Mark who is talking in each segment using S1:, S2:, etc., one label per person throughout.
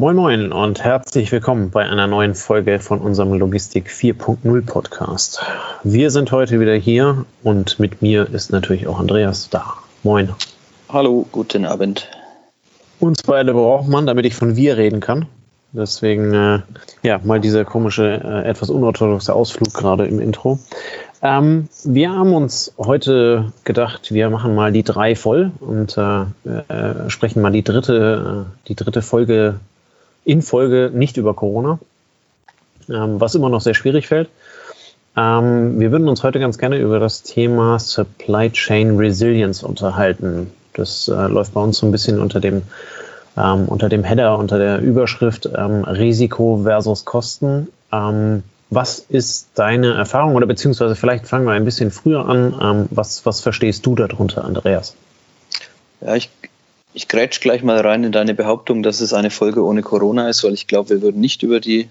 S1: Moin Moin und herzlich willkommen bei einer neuen Folge von unserem Logistik 4.0 Podcast. Wir sind heute wieder hier und mit mir ist natürlich auch Andreas da. Moin.
S2: Hallo, guten Abend.
S1: Uns beide braucht man, damit ich von wir reden kann. Deswegen, äh, ja, mal dieser komische, äh, etwas unorthodoxe Ausflug gerade im Intro. Ähm, wir haben uns heute gedacht, wir machen mal die drei voll und äh, äh, sprechen mal die dritte, äh, die dritte Folge in Folge nicht über Corona, ähm, was immer noch sehr schwierig fällt. Ähm, wir würden uns heute ganz gerne über das Thema Supply Chain Resilience unterhalten. Das äh, läuft bei uns so ein bisschen unter dem, ähm, unter dem Header, unter der Überschrift ähm, Risiko versus Kosten. Ähm, was ist deine Erfahrung oder beziehungsweise vielleicht fangen wir ein bisschen früher an. Ähm, was, was verstehst du darunter, Andreas?
S2: Ja, ich ich grätsch gleich mal rein in deine Behauptung, dass es eine Folge ohne Corona ist, weil ich glaube, wir würden nicht über die,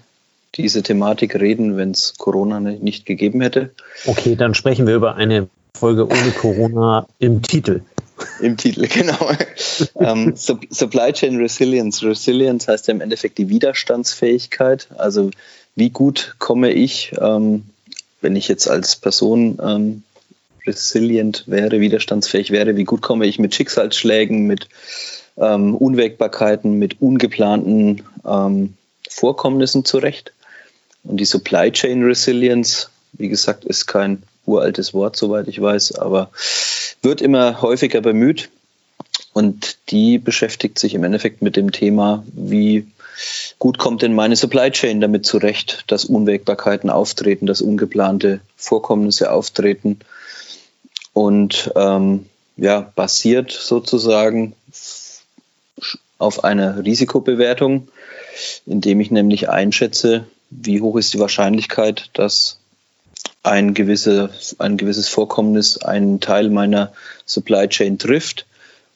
S2: diese Thematik reden, wenn es Corona nicht gegeben hätte.
S1: Okay, dann sprechen wir über eine Folge ohne Corona im Titel.
S2: Im Titel, genau. ähm, Supply Chain Resilience. Resilience heißt ja im Endeffekt die Widerstandsfähigkeit. Also wie gut komme ich, ähm, wenn ich jetzt als Person ähm, resilient wäre, widerstandsfähig wäre, wie gut komme ich mit Schicksalsschlägen, mit ähm, Unwägbarkeiten, mit ungeplanten ähm, Vorkommnissen zurecht. Und die Supply Chain Resilience, wie gesagt, ist kein uraltes Wort, soweit ich weiß, aber wird immer häufiger bemüht. Und die beschäftigt sich im Endeffekt mit dem Thema, wie gut kommt denn meine Supply Chain damit zurecht, dass Unwägbarkeiten auftreten, dass ungeplante Vorkommnisse auftreten und ähm, ja, basiert sozusagen auf einer Risikobewertung, indem ich nämlich einschätze, wie hoch ist die Wahrscheinlichkeit, dass ein, gewisse, ein gewisses Vorkommnis einen Teil meiner Supply Chain trifft.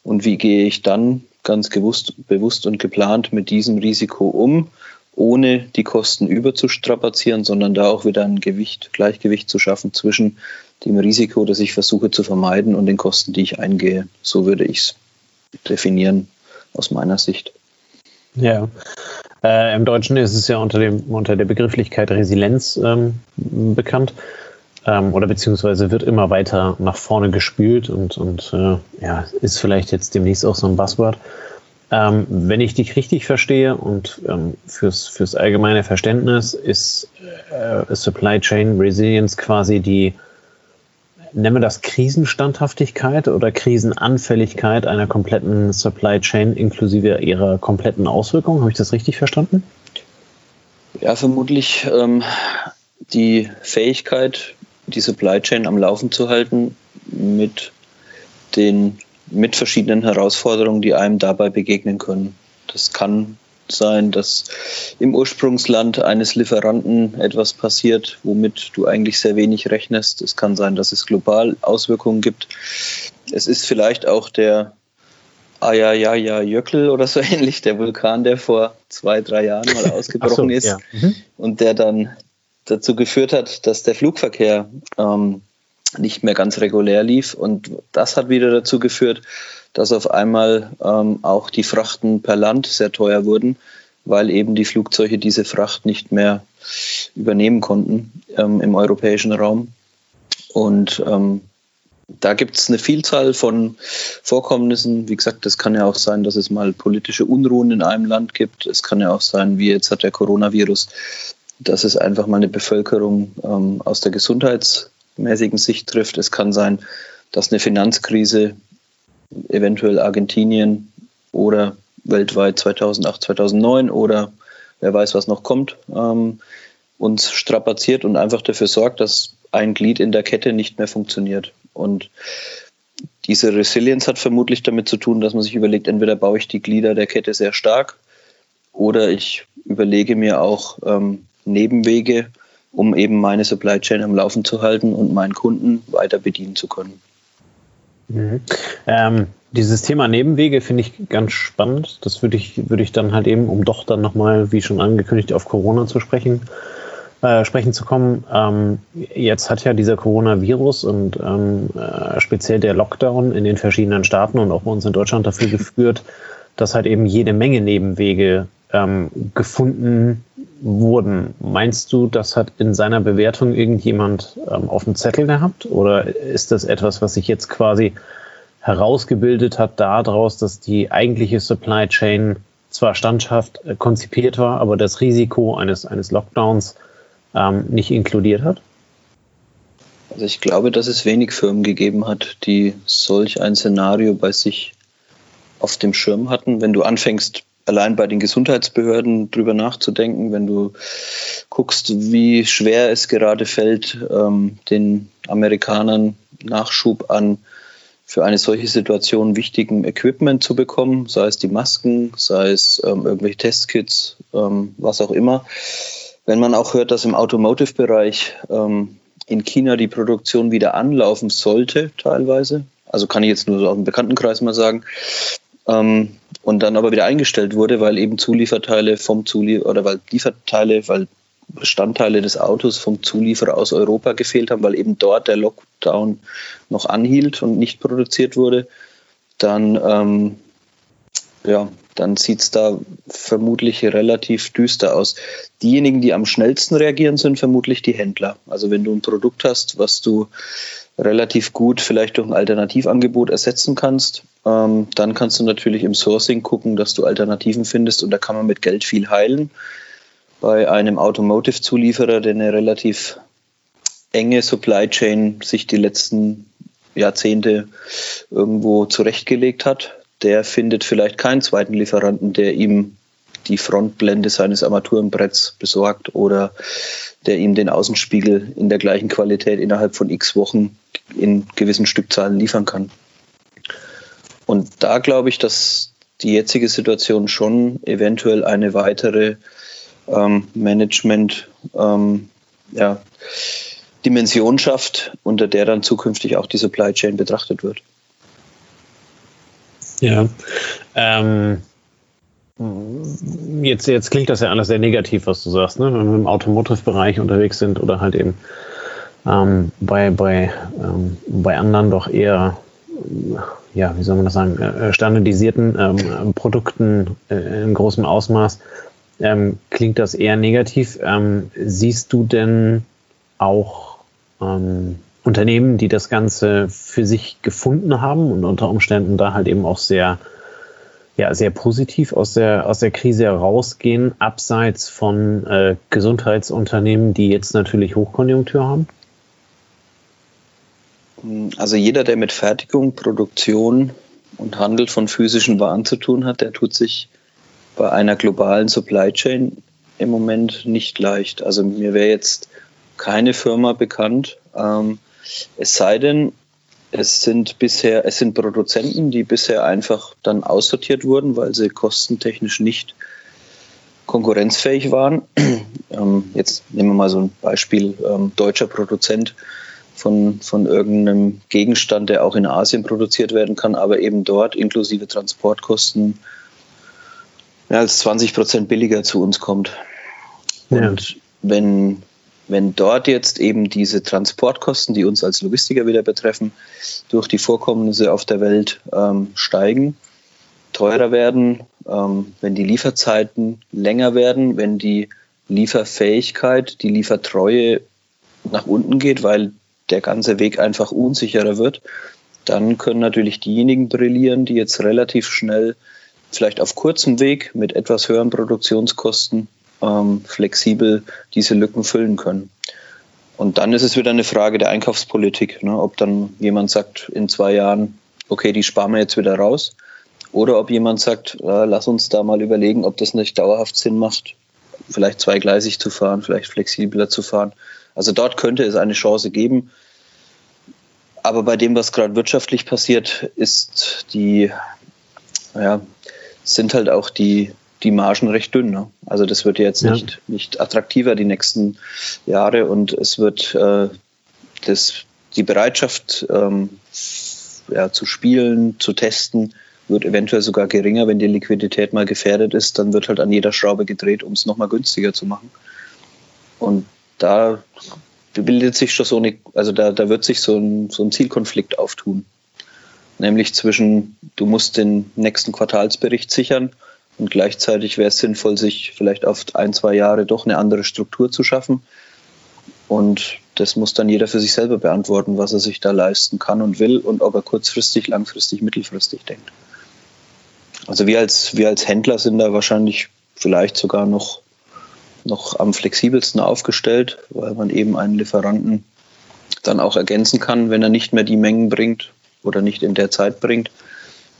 S2: Und wie gehe ich dann ganz gewusst, bewusst und geplant mit diesem Risiko um, ohne die Kosten überzustrapazieren, sondern da auch wieder ein Gewicht, Gleichgewicht zu schaffen zwischen dem Risiko, das ich versuche zu vermeiden und den Kosten, die ich eingehe. So würde ich es definieren aus meiner Sicht.
S1: Ja. Äh, Im Deutschen ist es ja unter, dem, unter der Begrifflichkeit Resilienz ähm, bekannt ähm, oder beziehungsweise wird immer weiter nach vorne gespült und, und äh, ja, ist vielleicht jetzt demnächst auch so ein Buzzword. Ähm, wenn ich dich richtig verstehe und ähm, fürs, fürs allgemeine Verständnis ist äh, Supply Chain Resilience quasi die nennen wir das Krisenstandhaftigkeit oder Krisenanfälligkeit einer kompletten Supply Chain inklusive ihrer kompletten Auswirkungen. Habe ich das richtig verstanden?
S2: Ja, vermutlich ähm, die Fähigkeit, die Supply Chain am Laufen zu halten mit den mit verschiedenen Herausforderungen, die einem dabei begegnen können. Das kann sein, dass im Ursprungsland eines Lieferanten etwas passiert, womit du eigentlich sehr wenig rechnest. Es kann sein, dass es global Auswirkungen gibt. Es ist vielleicht auch der Ayayaya Jöckel oder so ähnlich, der Vulkan, der vor zwei, drei Jahren mal ausgebrochen so, ist ja. mhm. und der dann dazu geführt hat, dass der Flugverkehr ähm, nicht mehr ganz regulär lief. Und das hat wieder dazu geführt, dass auf einmal ähm, auch die Frachten per Land sehr teuer wurden, weil eben die Flugzeuge diese Fracht nicht mehr übernehmen konnten ähm, im europäischen Raum. Und ähm, da gibt es eine Vielzahl von Vorkommnissen. Wie gesagt, es kann ja auch sein, dass es mal politische Unruhen in einem Land gibt. Es kann ja auch sein, wie jetzt hat der Coronavirus, dass es einfach mal eine Bevölkerung ähm, aus der gesundheitsmäßigen Sicht trifft. Es kann sein, dass eine Finanzkrise eventuell Argentinien oder weltweit 2008, 2009 oder wer weiß, was noch kommt, ähm, uns strapaziert und einfach dafür sorgt, dass ein Glied in der Kette nicht mehr funktioniert. Und diese Resilienz hat vermutlich damit zu tun, dass man sich überlegt, entweder baue ich die Glieder der Kette sehr stark oder ich überlege mir auch ähm, Nebenwege, um eben meine Supply Chain am Laufen zu halten und meinen Kunden weiter bedienen zu können.
S1: Mhm. Ähm, dieses Thema Nebenwege finde ich ganz spannend. Das würde ich, würde ich dann halt eben, um doch dann nochmal, wie schon angekündigt, auf Corona zu sprechen, äh, sprechen zu kommen. Ähm, jetzt hat ja dieser Coronavirus und ähm, äh, speziell der Lockdown in den verschiedenen Staaten und auch bei uns in Deutschland dafür geführt, dass halt eben jede Menge Nebenwege ähm, gefunden wurden. Meinst du, das hat in seiner Bewertung irgendjemand ähm, auf dem Zettel gehabt? Oder ist das etwas, was sich jetzt quasi herausgebildet hat daraus, dass die eigentliche Supply Chain zwar standhaft äh, konzipiert war, aber das Risiko eines, eines Lockdowns ähm, nicht inkludiert hat?
S2: Also ich glaube, dass es wenig Firmen gegeben hat, die solch ein Szenario bei sich auf dem Schirm hatten. Wenn du anfängst, allein bei den Gesundheitsbehörden drüber nachzudenken, wenn du guckst, wie schwer es gerade fällt, ähm, den Amerikanern Nachschub an für eine solche Situation wichtigen Equipment zu bekommen, sei es die Masken, sei es ähm, irgendwelche Testkits, ähm, was auch immer. Wenn man auch hört, dass im Automotive-Bereich ähm, in China die Produktion wieder anlaufen sollte, teilweise, also kann ich jetzt nur so aus dem Bekanntenkreis mal sagen, ähm, und dann aber wieder eingestellt wurde, weil eben Zulieferteile vom Zulieferer oder weil Lieferteile, weil Bestandteile des Autos vom Zulieferer aus Europa gefehlt haben, weil eben dort der Lockdown noch anhielt und nicht produziert wurde, dann, ähm, ja, dann sieht es da vermutlich relativ düster aus. Diejenigen, die am schnellsten reagieren, sind vermutlich die Händler. Also wenn du ein Produkt hast, was du relativ gut vielleicht durch ein Alternativangebot ersetzen kannst, ähm, dann kannst du natürlich im Sourcing gucken, dass du Alternativen findest und da kann man mit Geld viel heilen. Bei einem Automotive-Zulieferer, der eine relativ enge Supply Chain sich die letzten Jahrzehnte irgendwo zurechtgelegt hat, der findet vielleicht keinen zweiten Lieferanten, der ihm die Frontblende seines Armaturenbretts besorgt oder der ihm den Außenspiegel in der gleichen Qualität innerhalb von x Wochen in gewissen Stückzahlen liefern kann. Und da glaube ich, dass die jetzige Situation schon eventuell eine weitere ähm, Management ähm, ja, Dimension schafft, unter der dann zukünftig auch die Supply Chain betrachtet wird.
S1: Ja. Ähm, jetzt, jetzt klingt das ja alles sehr negativ, was du sagst, ne? wenn wir im Automotive-Bereich unterwegs sind oder halt eben ähm, bei, bei, ähm, bei anderen doch eher, ja, wie soll man das sagen, äh, standardisierten ähm, Produkten äh, in großem Ausmaß, ähm, klingt das eher negativ. Ähm, siehst du denn auch ähm, Unternehmen, die das Ganze für sich gefunden haben und unter Umständen da halt eben auch sehr, ja, sehr positiv aus der, aus der Krise herausgehen, abseits von äh, Gesundheitsunternehmen, die jetzt natürlich Hochkonjunktur haben?
S2: Also jeder, der mit Fertigung, Produktion und Handel von physischen Waren zu tun hat, der tut sich bei einer globalen Supply Chain im Moment nicht leicht. Also mir wäre jetzt keine Firma bekannt, ähm, es sei denn, es sind bisher, es sind Produzenten, die bisher einfach dann aussortiert wurden, weil sie kostentechnisch nicht konkurrenzfähig waren. Ähm, jetzt nehmen wir mal so ein Beispiel, ähm, deutscher Produzent von, von irgendeinem Gegenstand, der auch in Asien produziert werden kann, aber eben dort inklusive Transportkosten mehr als 20 Prozent billiger zu uns kommt. Und ja. wenn wenn dort jetzt eben diese Transportkosten, die uns als Logistiker wieder betreffen, durch die Vorkommnisse auf der Welt ähm, steigen, teurer werden, ähm, wenn die Lieferzeiten länger werden, wenn die Lieferfähigkeit, die Liefertreue nach unten geht, weil der ganze Weg einfach unsicherer wird, dann können natürlich diejenigen brillieren, die jetzt relativ schnell, vielleicht auf kurzem Weg mit etwas höheren Produktionskosten ähm, flexibel diese Lücken füllen können. Und dann ist es wieder eine Frage der Einkaufspolitik, ne? ob dann jemand sagt in zwei Jahren, okay, die sparen wir jetzt wieder raus, oder ob jemand sagt, äh, lass uns da mal überlegen, ob das nicht dauerhaft Sinn macht, vielleicht zweigleisig zu fahren, vielleicht flexibler zu fahren. Also dort könnte es eine Chance geben. Aber bei dem, was gerade wirtschaftlich passiert, ist die, ja, sind halt auch die, die Margen recht dünn. Ne? Also das wird jetzt ja. nicht, nicht attraktiver die nächsten Jahre und es wird äh, das, die Bereitschaft ähm, ja, zu spielen, zu testen, wird eventuell sogar geringer, wenn die Liquidität mal gefährdet ist, dann wird halt an jeder Schraube gedreht, um es nochmal günstiger zu machen. Und da bildet sich schon so eine, also da, da wird sich so ein, so ein Zielkonflikt auftun. Nämlich zwischen, du musst den nächsten Quartalsbericht sichern Und gleichzeitig wäre es sinnvoll, sich vielleicht auf ein, zwei Jahre doch eine andere Struktur zu schaffen. Und das muss dann jeder für sich selber beantworten, was er sich da leisten kann und will und ob er kurzfristig, langfristig, mittelfristig denkt. Also wir als, wir als Händler sind da wahrscheinlich vielleicht sogar noch, noch am flexibelsten aufgestellt, weil man eben einen Lieferanten dann auch ergänzen kann, wenn er nicht mehr die Mengen bringt oder nicht in der Zeit bringt,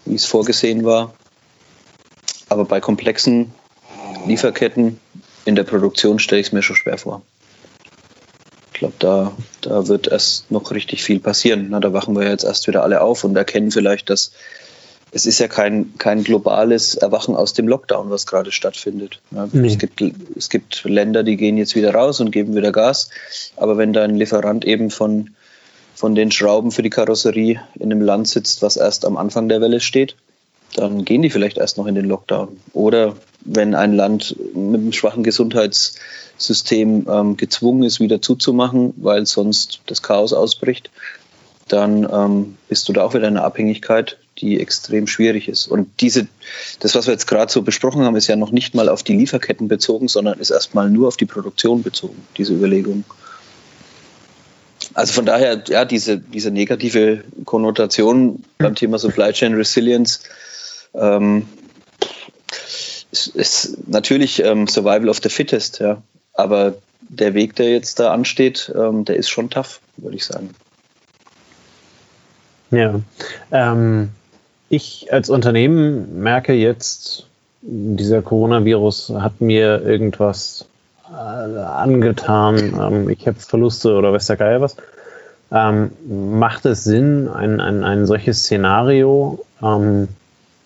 S2: wie es vorgesehen war. Aber bei komplexen Lieferketten in der Produktion stelle ich es mir schon schwer vor. Ich glaube, da, da wird erst noch richtig viel passieren. Na, da wachen wir jetzt erst wieder alle auf und erkennen vielleicht, dass es ist ja kein, kein globales Erwachen aus dem Lockdown, was gerade stattfindet. Ja, nee. es, gibt, es gibt Länder, die gehen jetzt wieder raus und geben wieder Gas. Aber wenn da ein Lieferant eben von, von den Schrauben für die Karosserie in einem Land sitzt, was erst am Anfang der Welle steht, dann gehen die vielleicht erst noch in den Lockdown. Oder wenn ein Land mit einem schwachen Gesundheitssystem ähm, gezwungen ist, wieder zuzumachen, weil sonst das Chaos ausbricht, dann ähm, bist du da auch wieder in einer Abhängigkeit, die extrem schwierig ist. Und diese, das, was wir jetzt gerade so besprochen haben, ist ja noch nicht mal auf die Lieferketten bezogen, sondern ist erstmal nur auf die Produktion bezogen, diese Überlegung. Also von daher, ja, diese, diese negative Konnotation beim Thema Supply Chain Resilience ähm, ist, ist, natürlich ähm, Survival of the Fittest, ja. Aber der Weg, der jetzt da ansteht, ähm, der ist schon tough, würde ich sagen.
S1: Ja. Ähm, ich als Unternehmen merke jetzt, dieser Coronavirus hat mir irgendwas äh, angetan. Ähm, ich habe Verluste oder weiß der Geier was. Ähm, macht es Sinn, ein, ein, ein solches Szenario ähm,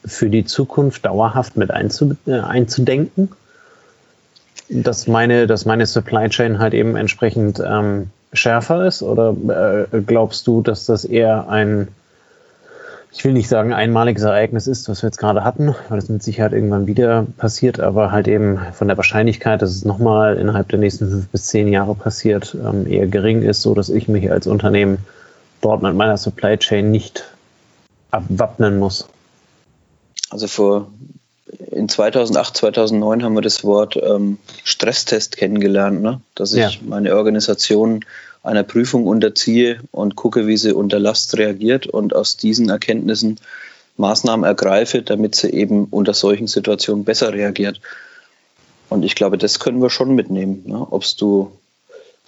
S1: für die Zukunft dauerhaft mit einzu, äh, einzudenken? Dass meine, dass meine Supply Chain halt eben entsprechend ähm, schärfer ist? Oder äh, glaubst du, dass das eher ein ich will nicht sagen einmaliges Ereignis ist, was wir jetzt gerade hatten, weil es mit Sicherheit irgendwann wieder passiert, aber halt eben von der Wahrscheinlichkeit, dass es nochmal innerhalb der nächsten fünf bis zehn Jahre passiert, ähm, eher gering ist, so dass ich mich als Unternehmen dort mit meiner Supply Chain nicht abwappnen muss.
S2: Also vor in 2008, 2009 haben wir das Wort ähm, Stresstest kennengelernt, ne? dass ich ja. meine Organisation einer Prüfung unterziehe und gucke, wie sie unter Last reagiert und aus diesen Erkenntnissen Maßnahmen ergreife, damit sie eben unter solchen Situationen besser reagiert. Und ich glaube, das können wir schon mitnehmen. Ne? Ob du,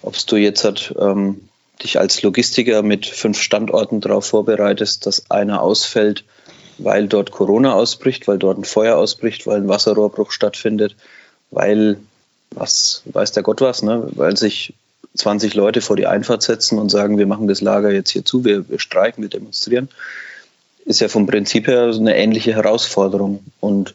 S2: ob's du jetzt hat, ähm, dich als Logistiker mit fünf Standorten darauf vorbereitest, dass einer ausfällt, weil dort Corona ausbricht, weil dort ein Feuer ausbricht, weil ein Wasserrohrbruch stattfindet, weil was weiß der Gott was, ne? weil sich 20 Leute vor die Einfahrt setzen und sagen, wir machen das Lager jetzt hier zu, wir, wir streiken, wir demonstrieren, ist ja vom Prinzip her eine ähnliche Herausforderung. Und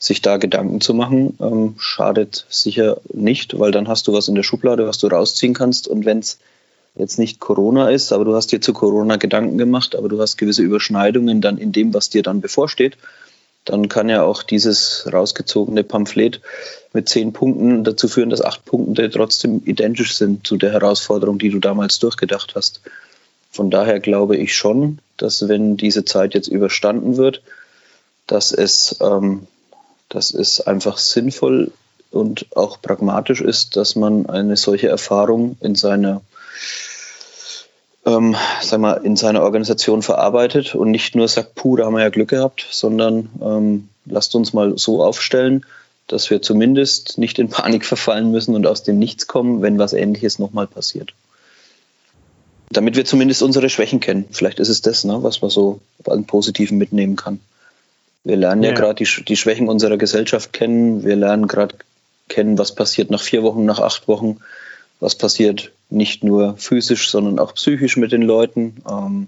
S2: sich da Gedanken zu machen, ähm, schadet sicher nicht, weil dann hast du was in der Schublade, was du rausziehen kannst. Und wenn es jetzt nicht Corona ist, aber du hast dir zu Corona Gedanken gemacht, aber du hast gewisse Überschneidungen dann in dem, was dir dann bevorsteht, dann kann ja auch dieses rausgezogene Pamphlet mit zehn Punkten dazu führen, dass acht Punkte trotzdem identisch sind zu der Herausforderung, die du damals durchgedacht hast. Von daher glaube ich schon, dass wenn diese Zeit jetzt überstanden wird, dass es, ähm, dass es einfach sinnvoll und auch pragmatisch ist, dass man eine solche Erfahrung in seiner ähm, sag mal, in seiner Organisation verarbeitet und nicht nur sagt, puh, da haben wir ja Glück gehabt, sondern ähm, lasst uns mal so aufstellen, dass wir zumindest nicht in Panik verfallen müssen und aus dem Nichts kommen, wenn was Ähnliches nochmal passiert. Damit wir zumindest unsere Schwächen kennen. Vielleicht ist es das, ne, was man so an Positiven mitnehmen kann. Wir lernen ja, ja gerade die, die Schwächen unserer Gesellschaft kennen. Wir lernen gerade kennen, was passiert nach vier Wochen, nach acht Wochen, was passiert nicht nur physisch, sondern auch psychisch mit den Leuten. Ähm,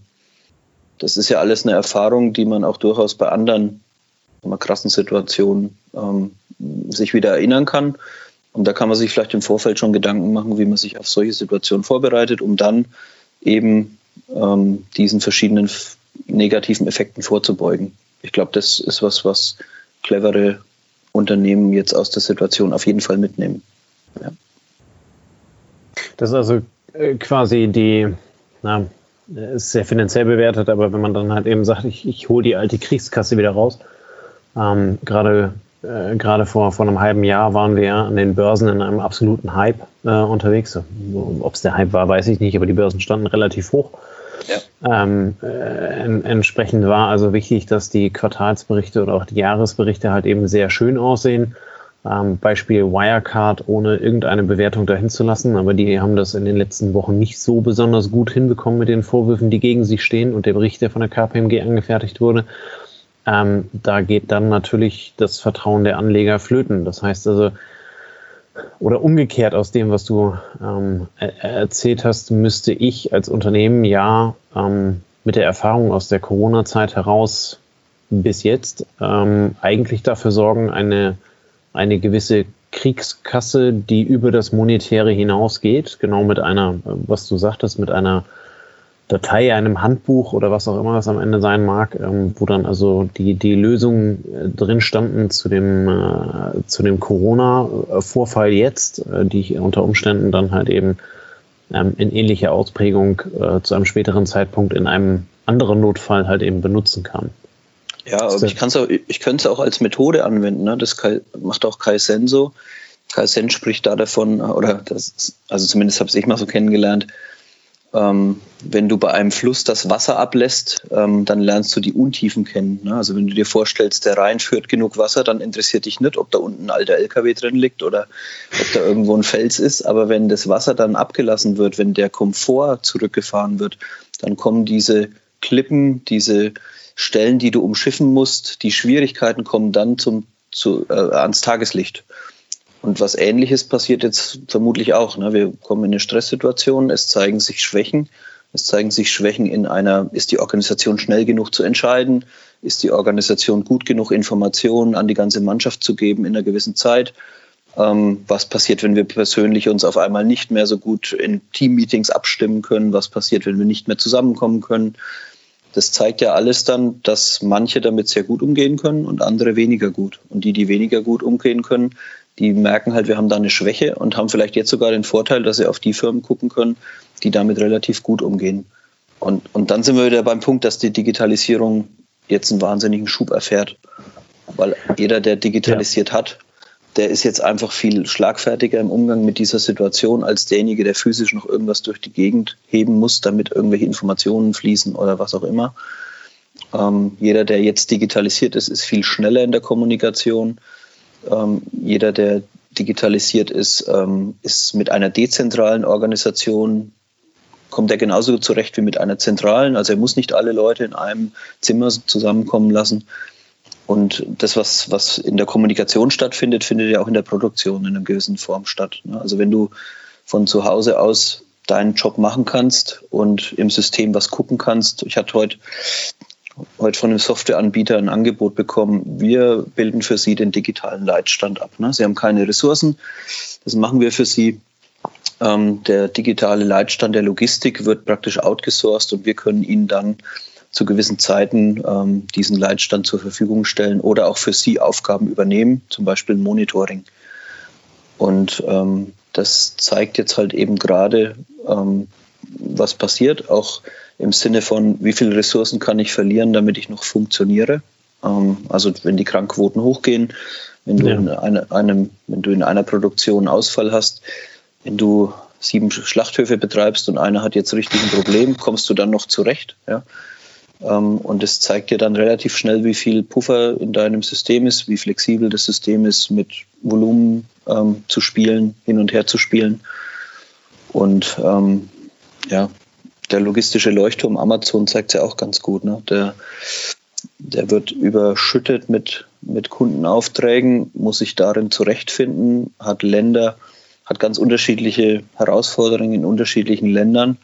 S2: das ist ja alles eine Erfahrung, die man auch durchaus bei anderen mal, krassen Situationen ähm, sich wieder erinnern kann. Und da kann man sich vielleicht im Vorfeld schon Gedanken machen, wie man sich auf solche Situationen vorbereitet, um dann eben ähm, diesen verschiedenen negativen Effekten vorzubeugen. Ich glaube, das ist was, was clevere Unternehmen jetzt aus der Situation auf jeden Fall mitnehmen. Ja.
S1: Das ist also äh, quasi die, na, ist sehr finanziell bewertet, aber wenn man dann halt eben sagt, ich, ich hole die alte Kriegskasse wieder raus, ähm, gerade äh, gerade vor, vor einem halben Jahr waren wir an den Börsen in einem absoluten Hype äh, unterwegs. Ob es der Hype war, weiß ich nicht, aber die Börsen standen relativ hoch. Ja. Ähm, äh, en entsprechend war also wichtig, dass die Quartalsberichte oder auch die Jahresberichte halt eben sehr schön aussehen. Ähm, Beispiel Wirecard ohne irgendeine Bewertung dahin zu lassen, aber die haben das in den letzten Wochen nicht so besonders gut hinbekommen mit den Vorwürfen, die gegen sie stehen und der Bericht, der von der KPMG angefertigt wurde. Ähm, da geht dann natürlich das Vertrauen der Anleger flöten. Das heißt also, oder umgekehrt aus dem, was du ähm, erzählt hast, müsste ich als Unternehmen ja ähm, mit der Erfahrung aus der Corona-Zeit heraus bis jetzt ähm, eigentlich dafür sorgen, eine eine gewisse Kriegskasse, die über das Monetäre hinausgeht, genau mit einer, was du sagtest, mit einer Datei, einem Handbuch oder was auch immer das am Ende sein mag, ähm, wo dann also die, die Lösungen äh, drin standen zu dem, äh, zu dem Corona-Vorfall jetzt, äh, die ich unter Umständen dann halt eben ähm, in ähnlicher Ausprägung äh, zu einem späteren Zeitpunkt in einem anderen Notfall halt eben benutzen kann.
S2: Ja, aber ich, kann's auch, ich könnte es auch als Methode anwenden. Ne? Das macht auch Kai Sen so. Kai Sen spricht da davon, oder das, also zumindest habe ich mal so kennengelernt, ähm, wenn du bei einem Fluss das Wasser ablässt, ähm, dann lernst du die Untiefen kennen. Ne? Also wenn du dir vorstellst, der Rhein führt genug Wasser, dann interessiert dich nicht, ob da unten ein alter LKW drin liegt oder ob da irgendwo ein Fels ist. Aber wenn das Wasser dann abgelassen wird, wenn der Komfort zurückgefahren wird, dann kommen diese Klippen, diese Stellen, die du umschiffen musst, die Schwierigkeiten kommen dann zum, zu, äh, ans Tageslicht. Und was Ähnliches passiert jetzt vermutlich auch. Ne? Wir kommen in eine Stresssituation, es zeigen sich Schwächen. Es zeigen sich Schwächen in einer, ist die Organisation schnell genug zu entscheiden? Ist die Organisation gut genug, Informationen an die ganze Mannschaft zu geben in einer gewissen Zeit? Ähm, was passiert, wenn wir persönlich uns auf einmal nicht mehr so gut in Teammeetings abstimmen können? Was passiert, wenn wir nicht mehr zusammenkommen können? Das zeigt ja alles dann, dass manche damit sehr gut umgehen können und andere weniger gut. Und die, die weniger gut umgehen können, die merken halt, wir haben da eine Schwäche und haben vielleicht jetzt sogar den Vorteil, dass sie auf die Firmen gucken können, die damit relativ gut umgehen. Und, und dann sind wir wieder beim Punkt, dass die Digitalisierung jetzt einen wahnsinnigen Schub erfährt. Weil jeder, der digitalisiert ja. hat, der ist jetzt einfach viel schlagfertiger im Umgang mit dieser Situation als derjenige, der physisch noch irgendwas durch die Gegend heben muss, damit irgendwelche Informationen fließen oder was auch immer. Ähm, jeder, der jetzt digitalisiert ist, ist viel schneller in der Kommunikation. Ähm, jeder, der digitalisiert ist, ähm, ist mit einer dezentralen Organisation, kommt er genauso zurecht wie mit einer zentralen. Also er muss nicht alle Leute in einem Zimmer zusammenkommen lassen. Und das, was, was in der Kommunikation stattfindet, findet ja auch in der Produktion in einer gewissen Form statt. Ne? Also wenn du von zu Hause aus deinen Job machen kannst und im System was gucken kannst. Ich hatte heute, heute von einem Softwareanbieter ein Angebot bekommen. Wir bilden für Sie den digitalen Leitstand ab. Ne? Sie haben keine Ressourcen. Das machen wir für Sie. Ähm, der digitale Leitstand der Logistik wird praktisch outgesourced und wir können Ihnen dann zu gewissen Zeiten ähm, diesen Leitstand zur Verfügung stellen oder auch für Sie Aufgaben übernehmen, zum Beispiel Monitoring. Und ähm, das zeigt jetzt halt eben gerade, ähm, was passiert, auch im Sinne von, wie viele Ressourcen kann ich verlieren, damit ich noch funktioniere. Ähm, also wenn die Krankquoten hochgehen, wenn du, ja. in eine, einem, wenn du in einer Produktion Ausfall hast, wenn du sieben Schlachthöfe betreibst und einer hat jetzt richtig ein Problem, kommst du dann noch zurecht. Ja? Ähm, und es zeigt dir dann relativ schnell, wie viel Puffer in deinem System ist, wie flexibel das System ist, mit Volumen ähm, zu spielen, hin und her zu spielen. Und ähm, ja, der logistische Leuchtturm Amazon zeigt es ja auch ganz gut. Ne? Der, der wird überschüttet mit, mit Kundenaufträgen, muss sich darin zurechtfinden, hat Länder, hat ganz unterschiedliche Herausforderungen in unterschiedlichen Ländern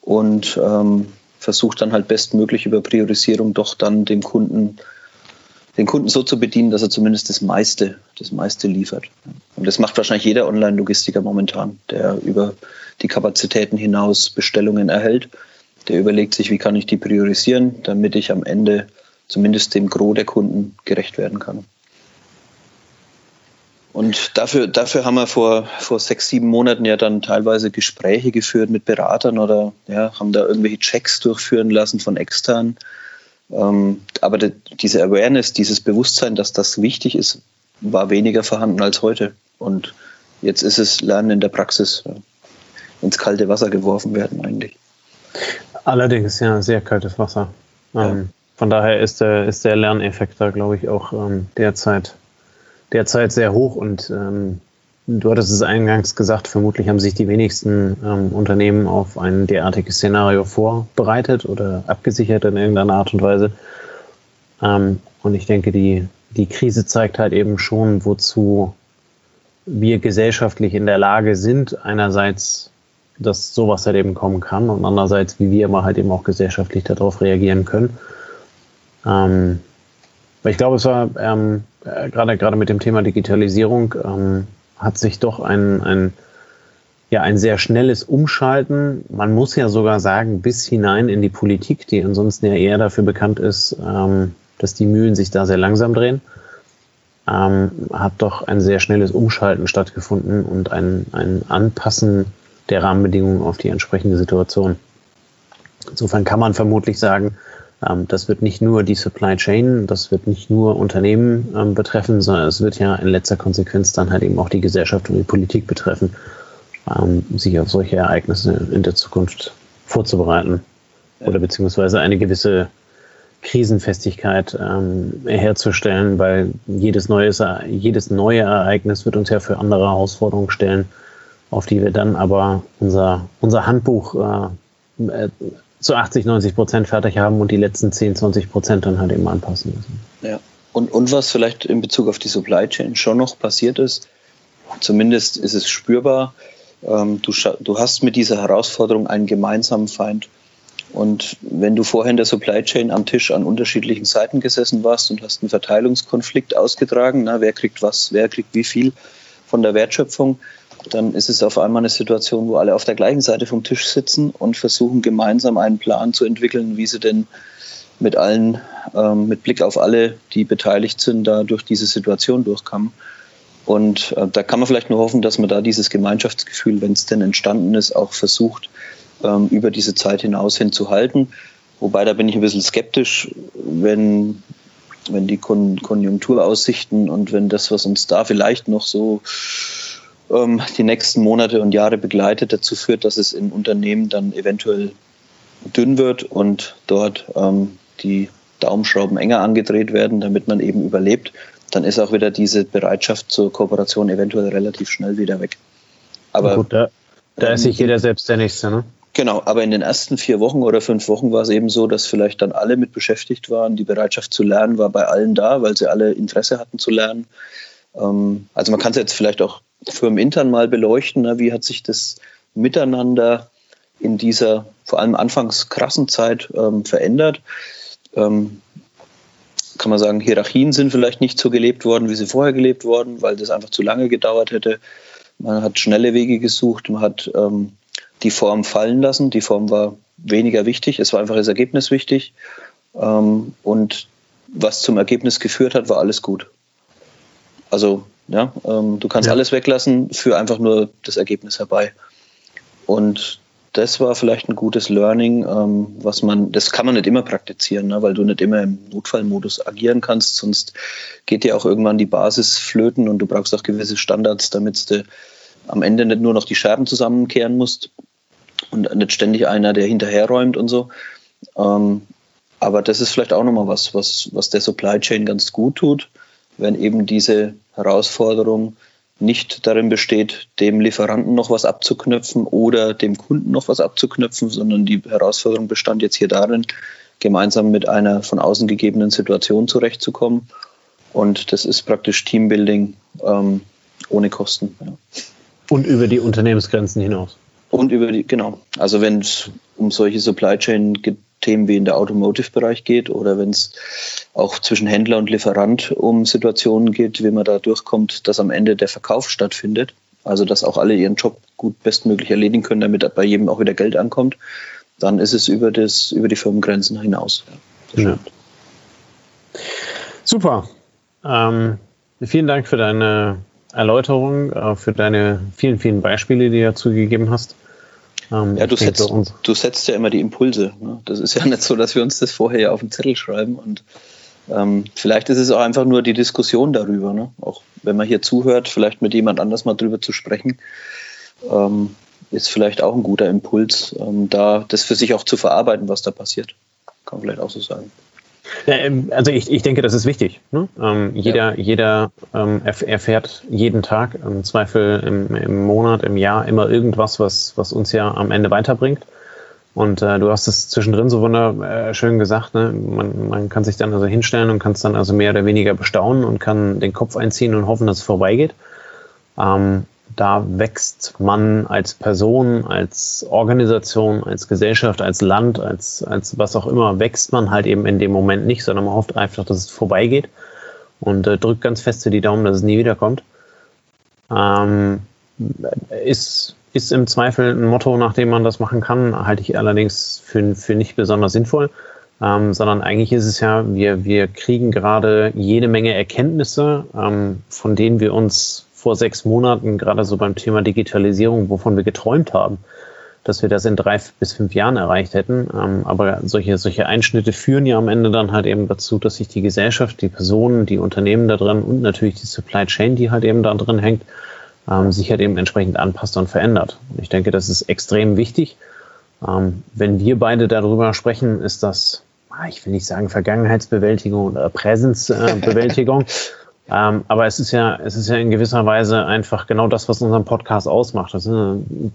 S2: und ähm, versucht dann halt bestmöglich über Priorisierung doch dann dem Kunden, den Kunden so zu bedienen, dass er zumindest das meiste, das meiste liefert. Und das macht wahrscheinlich jeder Online-Logistiker momentan, der über die Kapazitäten hinaus Bestellungen erhält. Der überlegt sich, wie kann ich die priorisieren, damit ich am Ende zumindest dem Gros der Kunden gerecht werden kann. Und dafür, dafür haben wir vor, vor sechs, sieben Monaten ja dann teilweise Gespräche geführt mit Beratern oder ja, haben da irgendwelche Checks durchführen lassen von extern. Ähm, aber de, diese Awareness, dieses Bewusstsein, dass das wichtig ist, war weniger vorhanden als heute. Und jetzt ist es Lernen in der Praxis ja, ins kalte Wasser geworfen werden eigentlich.
S1: Allerdings, ja, sehr kaltes Wasser. Ja. Ähm, von daher ist der, ist der Lerneffekt da, glaube ich, auch ähm, derzeit, derzeit sehr hoch und ähm, du hattest es eingangs gesagt, vermutlich haben sich die wenigsten ähm, Unternehmen auf ein derartiges Szenario vorbereitet oder abgesichert in irgendeiner Art und Weise. Ähm, und ich denke, die, die Krise zeigt halt eben schon, wozu wir gesellschaftlich in der Lage sind, einerseits, dass sowas halt eben kommen kann und andererseits, wie wir aber halt eben auch gesellschaftlich darauf reagieren können. Ähm, weil ich glaube, es war ähm, äh, gerade gerade mit dem Thema Digitalisierung ähm, hat sich doch ein, ein ja ein sehr schnelles Umschalten. Man muss ja sogar sagen, bis hinein in die Politik, die ansonsten ja eher dafür bekannt ist, ähm, dass die Mühlen sich da sehr langsam drehen, ähm, hat doch ein sehr schnelles Umschalten stattgefunden und ein, ein Anpassen der Rahmenbedingungen auf die entsprechende Situation. Insofern kann man vermutlich sagen, das wird nicht nur die Supply Chain, das wird nicht nur Unternehmen ähm, betreffen, sondern es wird ja in letzter Konsequenz dann halt eben auch die Gesellschaft und die Politik betreffen, ähm, sich auf solche Ereignisse in der Zukunft vorzubereiten oder beziehungsweise eine gewisse Krisenfestigkeit ähm, herzustellen, weil jedes, neues, jedes neue Ereignis wird uns ja für andere Herausforderungen stellen, auf die wir dann aber unser, unser Handbuch äh, zu 80, 90 Prozent fertig haben und die letzten 10, 20 Prozent dann halt eben anpassen müssen.
S2: Ja. Und, und was vielleicht in Bezug auf die Supply Chain schon noch passiert ist, zumindest ist es spürbar, ähm, du, du hast mit dieser Herausforderung einen gemeinsamen Feind. Und wenn du vorher in der Supply Chain am Tisch an unterschiedlichen Seiten gesessen warst und hast einen Verteilungskonflikt ausgetragen, na, wer kriegt was, wer kriegt wie viel von der Wertschöpfung, dann ist es auf einmal eine Situation, wo alle auf der gleichen Seite vom Tisch sitzen und versuchen gemeinsam einen Plan zu entwickeln, wie sie denn mit allen, ähm, mit Blick auf alle, die beteiligt sind, da durch diese Situation durchkommen. Und äh, da kann man vielleicht nur hoffen, dass man da dieses Gemeinschaftsgefühl, wenn es denn entstanden ist, auch versucht, ähm, über diese Zeit hinaus hinzuhalten. Wobei da bin ich ein bisschen skeptisch, wenn, wenn die Kon Konjunkturaussichten und wenn das, was uns da vielleicht noch so ähm, die nächsten Monate und Jahre begleitet, dazu führt, dass es in Unternehmen dann eventuell dünn wird und dort ähm, die Daumenschrauben enger angedreht werden, damit man eben überlebt, dann ist auch wieder diese Bereitschaft zur Kooperation eventuell relativ schnell wieder weg.
S1: Aber Gut, da, da ist sich jeder selbst der Nächste, ne?
S2: Genau, aber in den ersten vier Wochen oder fünf Wochen war es eben so, dass vielleicht dann alle mit beschäftigt waren. Die Bereitschaft zu lernen war bei allen da, weil sie alle Interesse hatten zu lernen. Ähm, also man kann es jetzt vielleicht auch firmenintern mal beleuchten. Ne? Wie hat sich das Miteinander in dieser vor allem anfangs krassen Zeit ähm, verändert? Ähm, kann man sagen, Hierarchien sind vielleicht nicht so gelebt worden, wie sie vorher gelebt worden, weil das einfach zu lange gedauert hätte. Man hat schnelle Wege gesucht, man hat ähm, die Form fallen lassen. Die Form war weniger wichtig, es war einfach das Ergebnis wichtig. Ähm, und was zum Ergebnis geführt hat, war alles gut. Also ja, ähm, du kannst ja. alles weglassen, für einfach nur das Ergebnis herbei. Und das war vielleicht ein gutes Learning, ähm, was man, das kann man nicht immer praktizieren, ne, weil du nicht immer im Notfallmodus agieren kannst, sonst geht dir auch irgendwann die Basis flöten und du brauchst auch gewisse Standards, damit du am Ende nicht nur noch die Scherben zusammenkehren musst und nicht ständig einer, der hinterherräumt und so. Ähm, aber das ist vielleicht auch nochmal was, was, was der Supply Chain ganz gut tut wenn eben diese Herausforderung nicht darin besteht, dem Lieferanten noch was abzuknöpfen oder dem Kunden noch was abzuknöpfen, sondern die Herausforderung bestand jetzt hier darin, gemeinsam mit einer von außen gegebenen Situation zurechtzukommen. Und das ist praktisch Teambuilding ähm, ohne Kosten. Ja.
S1: Und über die Unternehmensgrenzen hinaus.
S2: Und über die, genau. Also wenn es um solche Supply Chain Themen wie in der Automotive-Bereich geht oder wenn es auch zwischen Händler und Lieferant um Situationen geht, wie man da durchkommt, dass am Ende der Verkauf stattfindet. Also dass auch alle ihren Job gut bestmöglich erledigen können, damit bei jedem auch wieder Geld ankommt. Dann ist es über, das, über die Firmengrenzen hinaus. Ja.
S1: Super. Ähm, vielen Dank für deine Erläuterung, äh, für deine vielen, vielen Beispiele, die du dazu gegeben hast.
S2: Ähm, ja, du setzt, du setzt ja immer die Impulse. Ne? Das ist ja nicht so, dass wir uns das vorher ja auf den Zettel schreiben und ähm, vielleicht ist es auch einfach nur die Diskussion darüber, ne? auch wenn man hier zuhört, vielleicht mit jemand anders mal drüber zu sprechen, ähm, ist vielleicht auch ein guter Impuls, ähm, da das für sich auch zu verarbeiten, was da passiert. Kann man vielleicht auch so sagen.
S1: Ähm, also ich, ich denke, das ist wichtig. Ne? Ähm, jeder ja. jeder ähm, erfährt jeden Tag, im Zweifel im, im Monat, im Jahr immer irgendwas, was, was uns ja am Ende weiterbringt. Und äh, du hast es zwischendrin so wunderschön gesagt, ne? man, man kann sich dann also hinstellen und kann es dann also mehr oder weniger bestaunen und kann den Kopf einziehen und hoffen, dass es vorbeigeht. Ähm, da wächst man als Person, als Organisation, als Gesellschaft, als Land, als, als was auch immer, wächst man halt eben in dem Moment nicht, sondern man hofft einfach, dass es vorbeigeht und äh, drückt ganz fest die Daumen, dass es nie wiederkommt. Ähm, ist, ist im Zweifel ein Motto, nach dem man das machen kann, halte ich allerdings für, für nicht besonders sinnvoll. Ähm, sondern eigentlich ist es ja, wir, wir kriegen gerade jede Menge Erkenntnisse, ähm, von denen wir uns vor sechs Monaten, gerade so beim Thema Digitalisierung, wovon wir geträumt haben, dass wir das in drei bis fünf Jahren erreicht hätten. Ähm, aber solche, solche Einschnitte führen ja am Ende dann halt eben dazu, dass sich die Gesellschaft, die Personen, die Unternehmen da drin und natürlich die Supply Chain, die halt eben da drin hängt, ähm, sich halt eben entsprechend anpasst und verändert. Und ich denke, das ist extrem wichtig. Ähm, wenn wir beide darüber sprechen, ist das, ah, ich will nicht sagen Vergangenheitsbewältigung oder Präsenzbewältigung. Ähm, aber es ist ja, es ist ja in gewisser Weise einfach genau das, was unseren Podcast ausmacht. Das sind,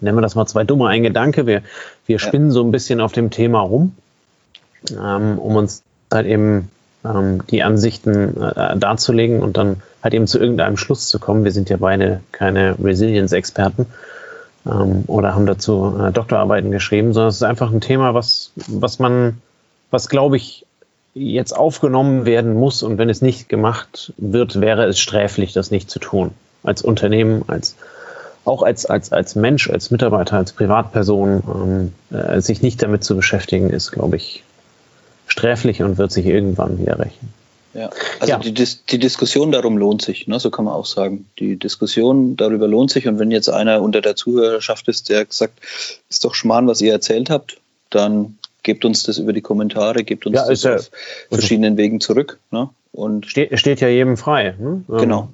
S1: nennen wir das mal zwei dumme ein Gedanke. Wir, wir spinnen so ein bisschen auf dem Thema rum, ähm, um uns halt eben ähm, die Ansichten äh, darzulegen und dann halt eben zu irgendeinem Schluss zu kommen. Wir sind ja beide keine Resilience-Experten ähm, oder haben dazu äh, Doktorarbeiten geschrieben, sondern es ist einfach ein Thema, was, was man, was glaube ich jetzt aufgenommen werden muss und wenn es nicht gemacht wird, wäre es sträflich, das nicht zu tun. Als Unternehmen, als auch als, als, als Mensch, als Mitarbeiter, als Privatperson, ähm, äh, sich nicht damit zu beschäftigen, ist, glaube ich, sträflich und wird sich irgendwann wieder rächen.
S2: Ja, also ja. Die, Dis die Diskussion darum lohnt sich, ne? so kann man auch sagen. Die Diskussion darüber lohnt sich und wenn jetzt einer unter der Zuhörerschaft ist, der sagt, ist doch Schmarrn, was ihr erzählt habt, dann gebt uns das über die Kommentare, gebt uns ja, das ja, auf verschiedenen Wegen zurück. Ne?
S1: Und steht, steht ja jedem frei.
S2: Ne? Ähm, genau.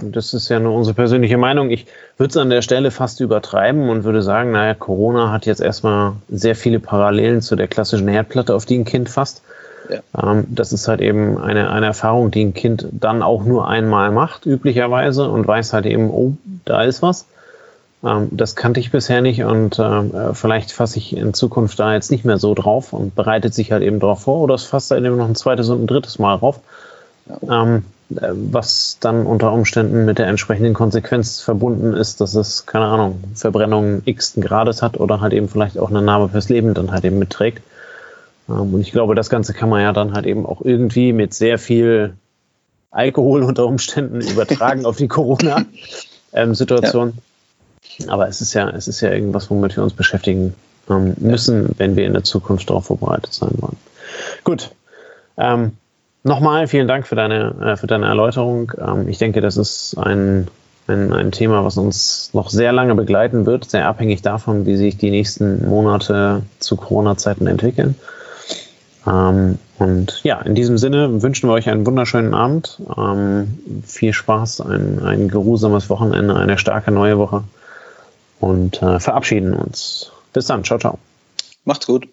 S1: Das ist ja nur unsere persönliche Meinung. Ich würde es an der Stelle fast übertreiben und würde sagen, naja, Corona hat jetzt erstmal sehr viele Parallelen zu der klassischen Herdplatte, auf die ein Kind fasst. Ja. Ähm, das ist halt eben eine, eine Erfahrung, die ein Kind dann auch nur einmal macht, üblicherweise, und weiß halt eben, oh, da ist was. Ähm, das kannte ich bisher nicht und äh, vielleicht fasse ich in Zukunft da jetzt nicht mehr so drauf und bereitet sich halt eben drauf vor oder es fasst halt eben noch ein zweites und ein drittes Mal drauf. Ähm, äh, was dann unter Umständen mit der entsprechenden Konsequenz verbunden ist, dass es, keine Ahnung, Verbrennung x Grades hat oder halt eben vielleicht auch eine Narbe fürs Leben dann halt eben mitträgt. Ähm, und ich glaube, das Ganze kann man ja dann halt eben auch irgendwie mit sehr viel Alkohol unter Umständen übertragen auf die Corona-Situation. Aber es ist ja, es ist ja irgendwas, womit wir uns beschäftigen ähm, müssen, wenn wir in der Zukunft darauf vorbereitet sein wollen. Gut. Ähm, Nochmal vielen Dank für deine, äh, für deine Erläuterung. Ähm, ich denke, das ist ein, ein, ein Thema, was uns noch sehr lange begleiten wird, sehr abhängig davon, wie sich die nächsten Monate zu Corona-Zeiten entwickeln. Ähm, und ja, in diesem Sinne wünschen wir euch einen wunderschönen Abend, ähm, viel Spaß, ein, ein geruhsames Wochenende, eine starke neue Woche und äh, verabschieden uns. Bis dann. Ciao, ciao.
S2: Macht's gut.